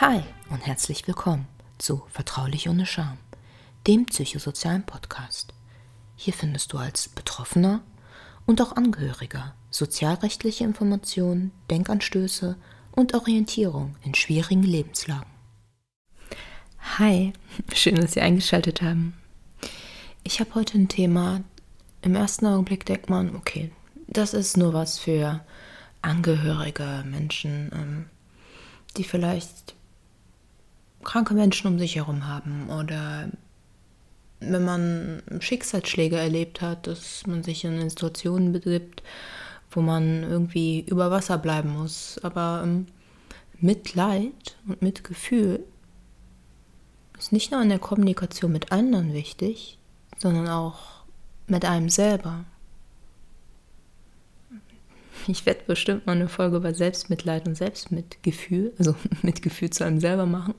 Hi und herzlich willkommen zu Vertraulich ohne Scham, dem psychosozialen Podcast. Hier findest du als Betroffener und auch Angehöriger sozialrechtliche Informationen, Denkanstöße und Orientierung in schwierigen Lebenslagen. Hi, schön, dass Sie eingeschaltet haben. Ich habe heute ein Thema. Im ersten Augenblick denkt man, okay, das ist nur was für Angehörige, Menschen, ähm, die vielleicht kranke Menschen um sich herum haben oder wenn man Schicksalsschläge erlebt hat, dass man sich in Situationen begibt, wo man irgendwie über Wasser bleiben muss. Aber ähm, Mitleid und Mitgefühl ist nicht nur in der Kommunikation mit anderen wichtig, sondern auch mit einem selber. Ich werde bestimmt mal eine Folge über Selbstmitleid und Selbstmitgefühl, also Mitgefühl zu einem selber machen.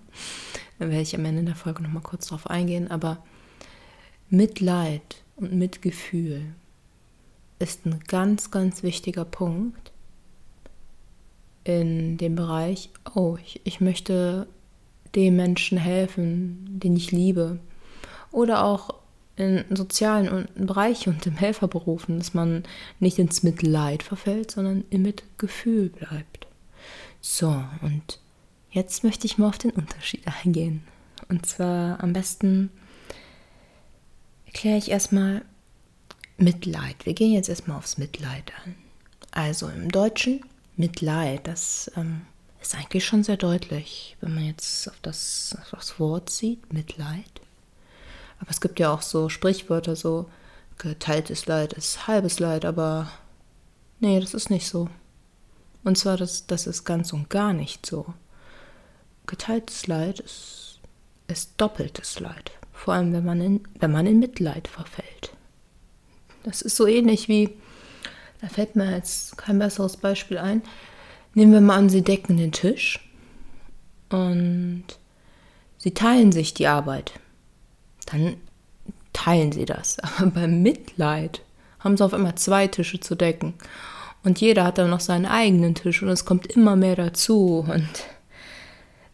Da werde ich am Ende der Folge nochmal kurz drauf eingehen. Aber Mitleid und Mitgefühl ist ein ganz, ganz wichtiger Punkt in dem Bereich, oh, ich, ich möchte dem Menschen helfen, den ich liebe. Oder auch in sozialen Bereichen und im Helferberufen, dass man nicht ins Mitleid verfällt, sondern im Mitgefühl bleibt. So, und jetzt möchte ich mal auf den Unterschied eingehen. Und zwar am besten erkläre ich erstmal Mitleid. Wir gehen jetzt erstmal aufs Mitleid an. Also im Deutschen Mitleid, das ähm, ist eigentlich schon sehr deutlich, wenn man jetzt auf das, auf das Wort sieht, Mitleid. Aber es gibt ja auch so Sprichwörter, so geteiltes Leid ist halbes Leid, aber nee, das ist nicht so. Und zwar, das, das ist ganz und gar nicht so. Geteiltes Leid ist, ist doppeltes Leid. Vor allem, wenn man, in, wenn man in Mitleid verfällt. Das ist so ähnlich wie, da fällt mir jetzt kein besseres Beispiel ein. Nehmen wir mal an, Sie decken den Tisch und Sie teilen sich die Arbeit dann teilen sie das. Aber beim Mitleid haben sie auf einmal zwei Tische zu decken. Und jeder hat dann noch seinen eigenen Tisch und es kommt immer mehr dazu. Und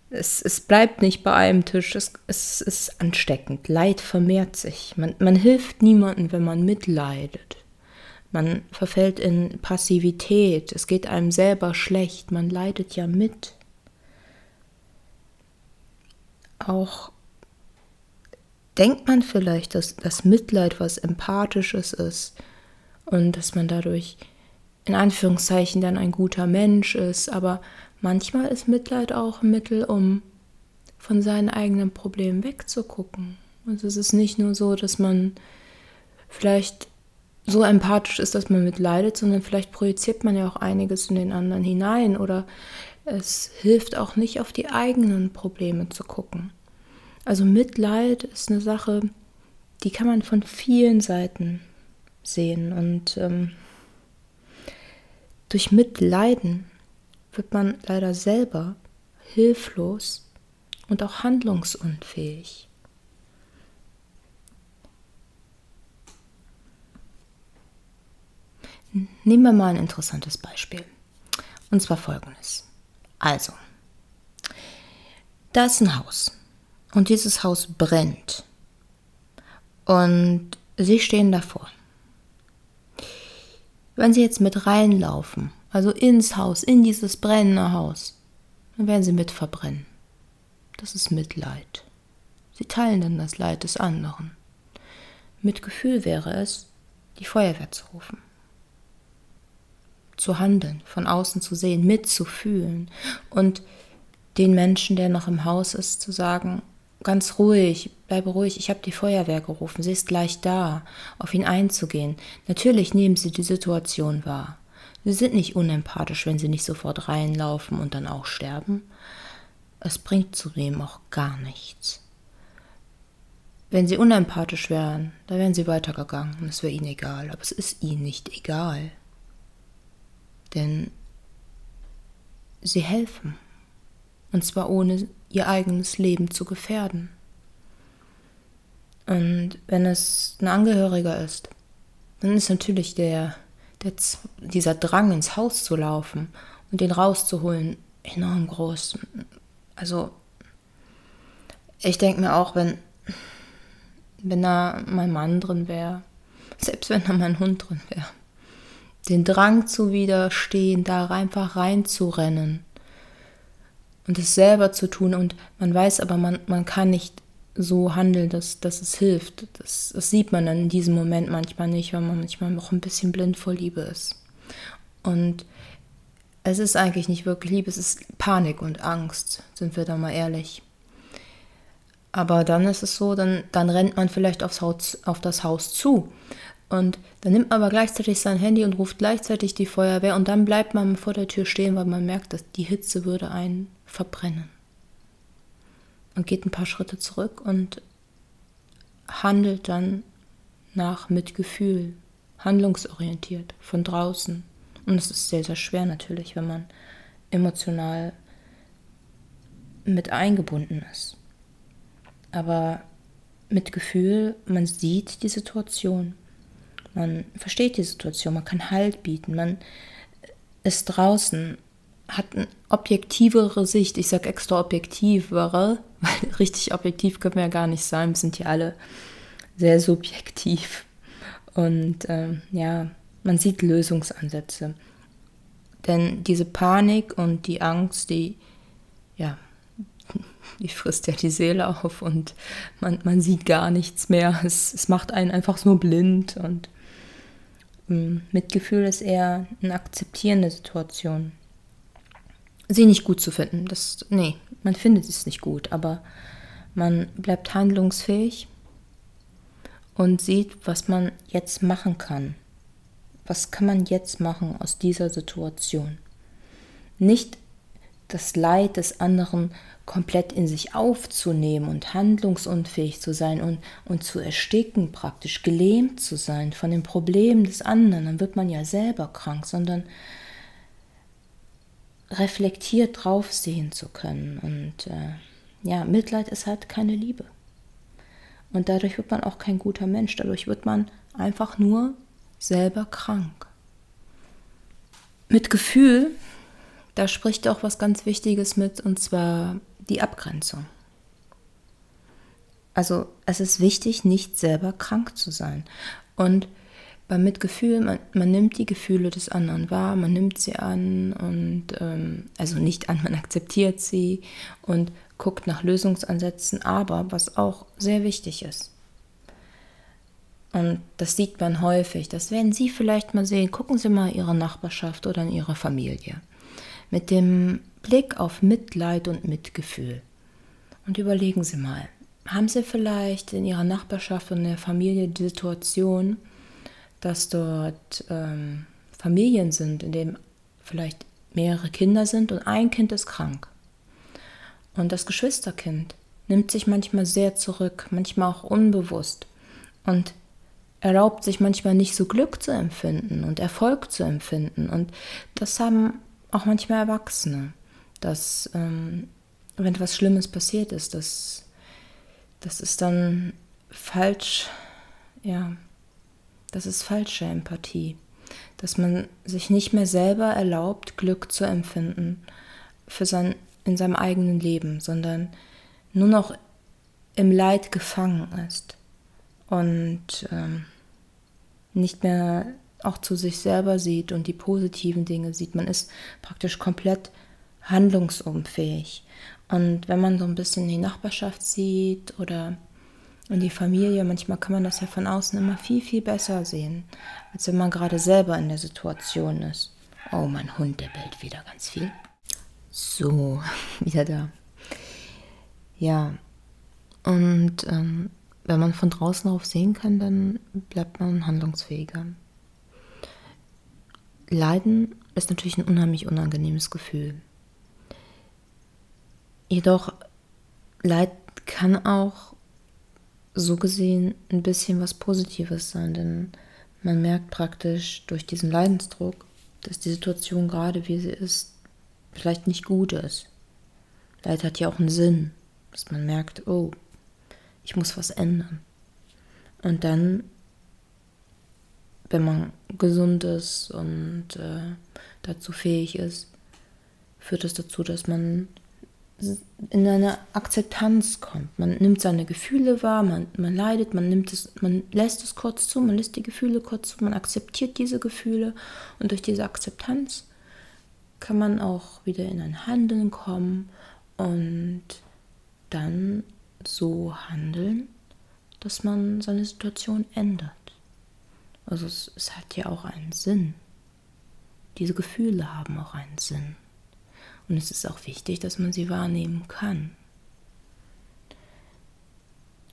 es, es bleibt nicht bei einem Tisch, es, es ist ansteckend. Leid vermehrt sich. Man, man hilft niemandem, wenn man mitleidet. Man verfällt in Passivität. Es geht einem selber schlecht. Man leidet ja mit. Auch denkt man vielleicht, dass das Mitleid was Empathisches ist und dass man dadurch in Anführungszeichen dann ein guter Mensch ist, aber manchmal ist Mitleid auch ein Mittel, um von seinen eigenen Problemen wegzugucken. Also es ist nicht nur so, dass man vielleicht so empathisch ist, dass man mitleidet, sondern vielleicht projiziert man ja auch einiges in den anderen hinein oder es hilft auch nicht auf die eigenen Probleme zu gucken. Also Mitleid ist eine Sache, die kann man von vielen Seiten sehen. Und ähm, durch Mitleiden wird man leider selber hilflos und auch handlungsunfähig. Nehmen wir mal ein interessantes Beispiel. Und zwar folgendes. Also, da ist ein Haus. Und dieses Haus brennt. Und sie stehen davor. Wenn sie jetzt mit reinlaufen, also ins Haus, in dieses brennende Haus, dann werden sie mit verbrennen. Das ist Mitleid. Sie teilen dann das Leid des anderen. Mit Gefühl wäre es, die Feuerwehr zu rufen. Zu handeln, von außen zu sehen, mitzufühlen und den Menschen, der noch im Haus ist, zu sagen, ganz ruhig, bleibe ruhig, ich habe die Feuerwehr gerufen, sie ist gleich da, auf ihn einzugehen. Natürlich nehmen sie die Situation wahr. Sie sind nicht unempathisch, wenn sie nicht sofort reinlaufen und dann auch sterben. Es bringt zudem auch gar nichts. Wenn sie unempathisch wären, dann wären sie weitergegangen und es wäre ihnen egal, aber es ist ihnen nicht egal. Denn sie helfen. Und zwar ohne ihr eigenes Leben zu gefährden. Und wenn es ein Angehöriger ist, dann ist natürlich der, der, dieser Drang ins Haus zu laufen und den rauszuholen enorm groß. Also, ich denke mir auch, wenn, wenn da mein Mann drin wäre, selbst wenn da mein Hund drin wäre, den Drang zu widerstehen, da einfach reinzurennen und es selber zu tun und man weiß aber, man, man kann nicht so handeln, dass, dass es hilft. Das, das sieht man dann in diesem Moment manchmal nicht, weil man manchmal auch ein bisschen blind vor Liebe ist. Und es ist eigentlich nicht wirklich Liebe, es ist Panik und Angst, sind wir da mal ehrlich. Aber dann ist es so, dann, dann rennt man vielleicht aufs Haus, auf das Haus zu. Und dann nimmt man aber gleichzeitig sein Handy und ruft gleichzeitig die Feuerwehr und dann bleibt man vor der Tür stehen, weil man merkt, dass die Hitze würde einen verbrennen und geht ein paar Schritte zurück und handelt dann nach Mitgefühl, handlungsorientiert von draußen. Und es ist sehr, sehr schwer natürlich, wenn man emotional mit eingebunden ist. Aber mit Gefühl, man sieht die Situation, man versteht die Situation, man kann Halt bieten, man ist draußen, hat eine objektivere Sicht. Ich sage extra objektivere, weil richtig objektiv können wir ja gar nicht sein. Wir sind ja alle sehr subjektiv. Und ähm, ja, man sieht Lösungsansätze. Denn diese Panik und die Angst, die, ja, die frisst ja die Seele auf und man, man sieht gar nichts mehr. Es, es macht einen einfach nur blind und ähm, Mitgefühl ist eher eine akzeptierende Situation sie nicht gut zu finden. Das, nee, man findet es nicht gut, aber man bleibt handlungsfähig und sieht, was man jetzt machen kann. Was kann man jetzt machen aus dieser Situation? Nicht das Leid des anderen komplett in sich aufzunehmen und handlungsunfähig zu sein und, und zu ersticken, praktisch gelähmt zu sein von den Problemen des anderen, dann wird man ja selber krank, sondern reflektiert drauf sehen zu können. Und äh, ja, Mitleid ist halt keine Liebe. Und dadurch wird man auch kein guter Mensch. Dadurch wird man einfach nur selber krank. Mit Gefühl, da spricht auch was ganz Wichtiges mit, und zwar die Abgrenzung. Also es ist wichtig, nicht selber krank zu sein. Und beim Mitgefühl, man, man nimmt die Gefühle des anderen wahr, man nimmt sie an und ähm, also nicht an, man akzeptiert sie und guckt nach Lösungsansätzen, aber was auch sehr wichtig ist. Und das sieht man häufig, das werden Sie vielleicht mal sehen. Gucken Sie mal Ihre Nachbarschaft oder in Ihre Familie. Mit dem Blick auf Mitleid und Mitgefühl. Und überlegen Sie mal, haben Sie vielleicht in Ihrer Nachbarschaft und in der Familie die Situation, dass dort ähm, Familien sind, in denen vielleicht mehrere Kinder sind und ein Kind ist krank. Und das Geschwisterkind nimmt sich manchmal sehr zurück, manchmal auch unbewusst und erlaubt sich manchmal nicht so Glück zu empfinden und Erfolg zu empfinden. Und das haben auch manchmal Erwachsene, dass ähm, wenn etwas Schlimmes passiert ist, dass das ist dann falsch, ja, das ist falsche Empathie, dass man sich nicht mehr selber erlaubt, Glück zu empfinden für sein, in seinem eigenen Leben, sondern nur noch im Leid gefangen ist und ähm, nicht mehr auch zu sich selber sieht und die positiven Dinge sieht. Man ist praktisch komplett handlungsunfähig. Und wenn man so ein bisschen die Nachbarschaft sieht oder und die Familie, manchmal kann man das ja von außen immer viel, viel besser sehen, als wenn man gerade selber in der Situation ist. Oh, mein Hund, der bellt wieder ganz viel. So, wieder da. Ja, und ähm, wenn man von draußen darauf sehen kann, dann bleibt man handlungsfähiger. Leiden ist natürlich ein unheimlich unangenehmes Gefühl. Jedoch Leid kann auch so gesehen ein bisschen was Positives sein, denn man merkt praktisch durch diesen Leidensdruck, dass die Situation gerade wie sie ist, vielleicht nicht gut ist. Leid hat ja auch einen Sinn, dass man merkt, oh, ich muss was ändern. Und dann, wenn man gesund ist und äh, dazu fähig ist, führt es das dazu, dass man in eine Akzeptanz kommt. Man nimmt seine Gefühle wahr, man, man leidet, man nimmt es, man lässt es kurz zu, man lässt die Gefühle kurz zu, man akzeptiert diese Gefühle und durch diese Akzeptanz kann man auch wieder in ein Handeln kommen und dann so handeln, dass man seine Situation ändert. Also es, es hat ja auch einen Sinn. Diese Gefühle haben auch einen Sinn. Und es ist auch wichtig, dass man sie wahrnehmen kann,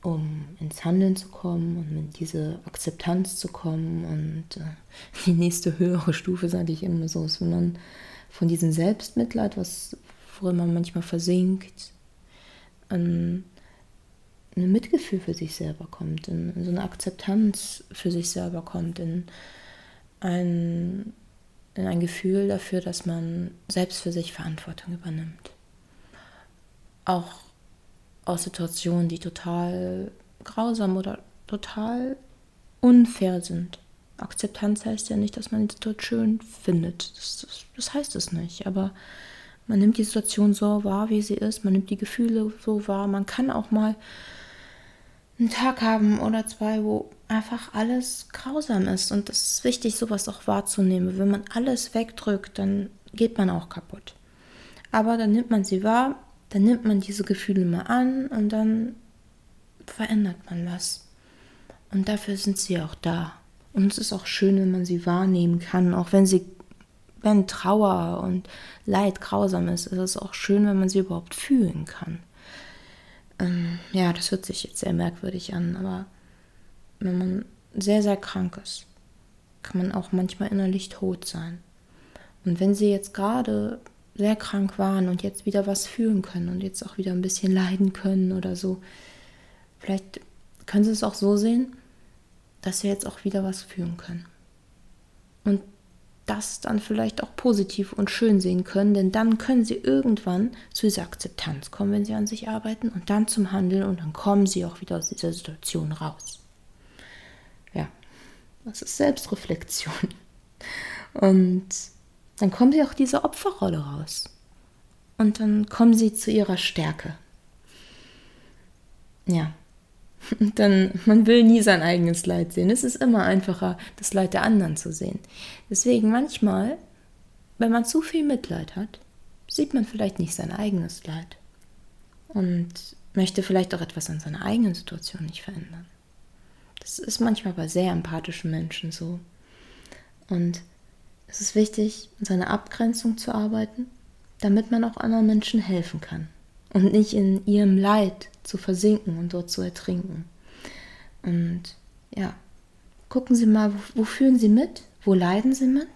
um ins Handeln zu kommen und in diese Akzeptanz zu kommen. Und äh, die nächste höhere Stufe, sage ich immer so, ist, wenn man von diesem Selbstmitleid, was, worin man manchmal versinkt, an ein Mitgefühl für sich selber kommt, in so eine Akzeptanz für sich selber kommt, in ein in ein Gefühl dafür, dass man selbst für sich Verantwortung übernimmt. Auch aus Situationen, die total grausam oder total unfair sind. Akzeptanz heißt ja nicht, dass man die Situation schön findet. Das, das, das heißt es nicht. Aber man nimmt die Situation so wahr, wie sie ist. Man nimmt die Gefühle so wahr. Man kann auch mal einen Tag haben oder zwei, wo einfach alles grausam ist. Und es ist wichtig, sowas auch wahrzunehmen. Wenn man alles wegdrückt, dann geht man auch kaputt. Aber dann nimmt man sie wahr, dann nimmt man diese Gefühle mal an und dann verändert man was. Und dafür sind sie auch da. Und es ist auch schön, wenn man sie wahrnehmen kann, auch wenn sie, wenn Trauer und Leid grausam ist, ist es auch schön, wenn man sie überhaupt fühlen kann. Ähm, ja, das hört sich jetzt sehr merkwürdig an, aber wenn man sehr, sehr krank ist, kann man auch manchmal innerlich tot sein. Und wenn sie jetzt gerade sehr krank waren und jetzt wieder was fühlen können und jetzt auch wieder ein bisschen leiden können oder so, vielleicht können sie es auch so sehen, dass sie jetzt auch wieder was fühlen können. Und das dann vielleicht auch positiv und schön sehen können, denn dann können sie irgendwann zu dieser Akzeptanz kommen, wenn sie an sich arbeiten und dann zum Handeln und dann kommen sie auch wieder aus dieser Situation raus. Das ist Selbstreflexion. Und dann kommen sie auch diese Opferrolle raus. Und dann kommen sie zu ihrer Stärke. Ja, dann man will nie sein eigenes Leid sehen. Es ist immer einfacher, das Leid der anderen zu sehen. Deswegen manchmal, wenn man zu viel Mitleid hat, sieht man vielleicht nicht sein eigenes Leid und möchte vielleicht auch etwas an seiner eigenen Situation nicht verändern. Das ist manchmal bei sehr empathischen Menschen so. Und es ist wichtig, an seiner Abgrenzung zu arbeiten, damit man auch anderen Menschen helfen kann und nicht in ihrem Leid zu versinken und dort zu ertrinken. Und ja, gucken Sie mal, wo, wo fühlen Sie mit? Wo leiden Sie mit?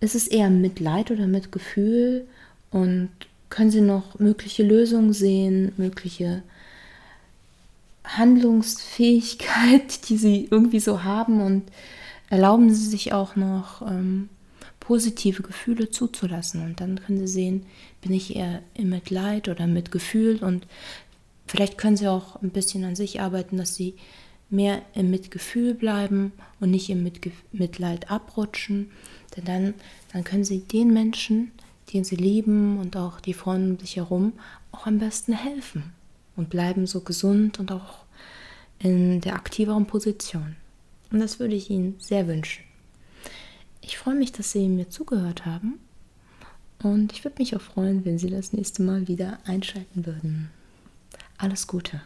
Ist es eher Mitleid oder Mitgefühl? Und können Sie noch mögliche Lösungen sehen, mögliche Handlungsfähigkeit, die Sie irgendwie so haben? Und erlauben Sie sich auch noch ähm, positive Gefühle zuzulassen. Und dann können Sie sehen, bin ich eher im Mitleid oder Mitgefühl. Und vielleicht können Sie auch ein bisschen an sich arbeiten, dass Sie mehr im Mitgefühl bleiben und nicht im Mitge Mitleid abrutschen. Denn dann, dann können Sie den Menschen, den Sie lieben und auch die Freunde um sich herum, auch am besten helfen und bleiben so gesund und auch in der aktiveren Position. Und das würde ich Ihnen sehr wünschen. Ich freue mich, dass Sie mir zugehört haben und ich würde mich auch freuen, wenn Sie das nächste Mal wieder einschalten würden. Alles Gute.